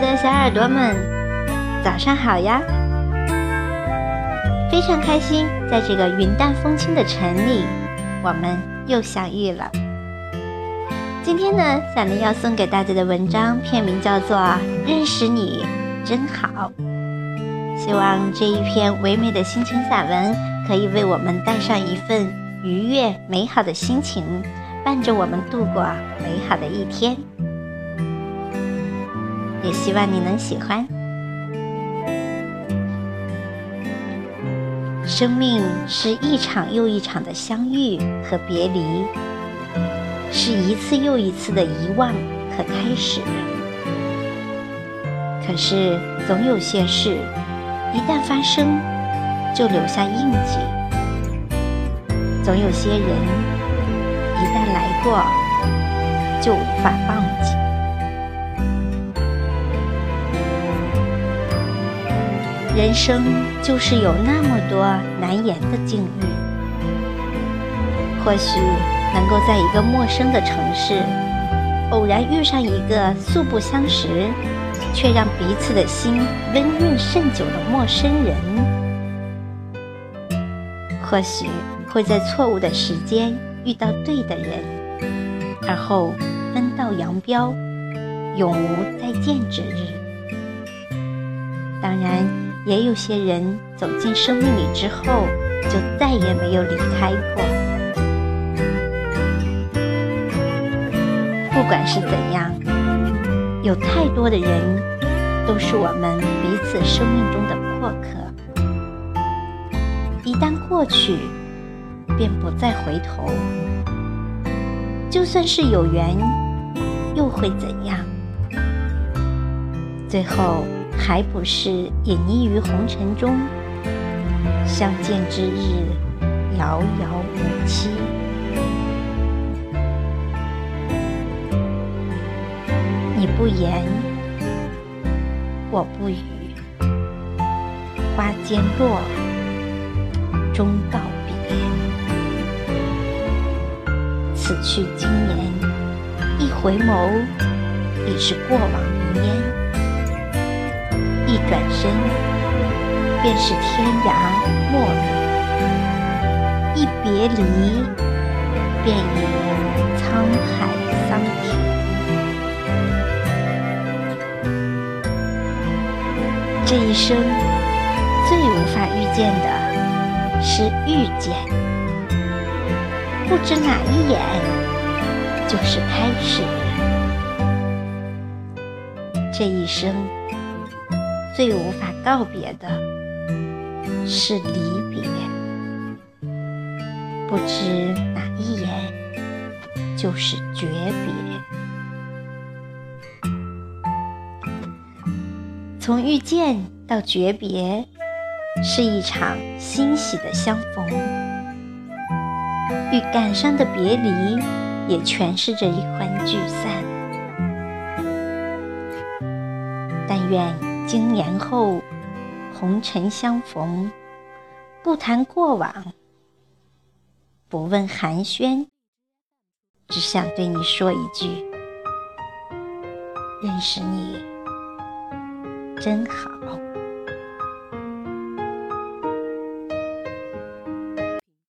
的小耳朵们，早上好呀！非常开心，在这个云淡风轻的城里，我们又相遇了。今天呢，小林要送给大家的文章片名叫做《认识你真好》。希望这一篇唯美的心情散文，可以为我们带上一份愉悦美好的心情，伴着我们度过美好的一天。也希望你能喜欢。生命是一场又一场的相遇和别离，是一次又一次的遗忘和开始。可是，总有些事一旦发生，就留下印记；总有些人一旦来过，就无法忘记。人生就是有那么多难言的境遇，或许能够在一个陌生的城市，偶然遇上一个素不相识，却让彼此的心温润甚久的陌生人；或许会在错误的时间遇到对的人，而后分道扬镳，永无再见之日。当然。也有些人走进生命里之后，就再也没有离开过。不管是怎样，有太多的人都是我们彼此生命中的过客。一旦过去，便不再回头。就算是有缘，又会怎样？最后。还不是隐匿于红尘中，相见之日遥遥无期。你不言，我不语，花间落，终告别。此去经年，一回眸，已是过往云烟。一转身，便是天涯陌路；一别离，便已沧海桑田。这一生最无法遇见的是遇见，不知哪一眼就是开始。这一生。最无法告别的是离别，不知哪一眼就是诀别。从遇见到诀别，是一场欣喜的相逢；与感伤的别离，也诠释着一欢聚散。但愿。经年后，红尘相逢，不谈过往，不问寒暄，只想对你说一句：认识你真好。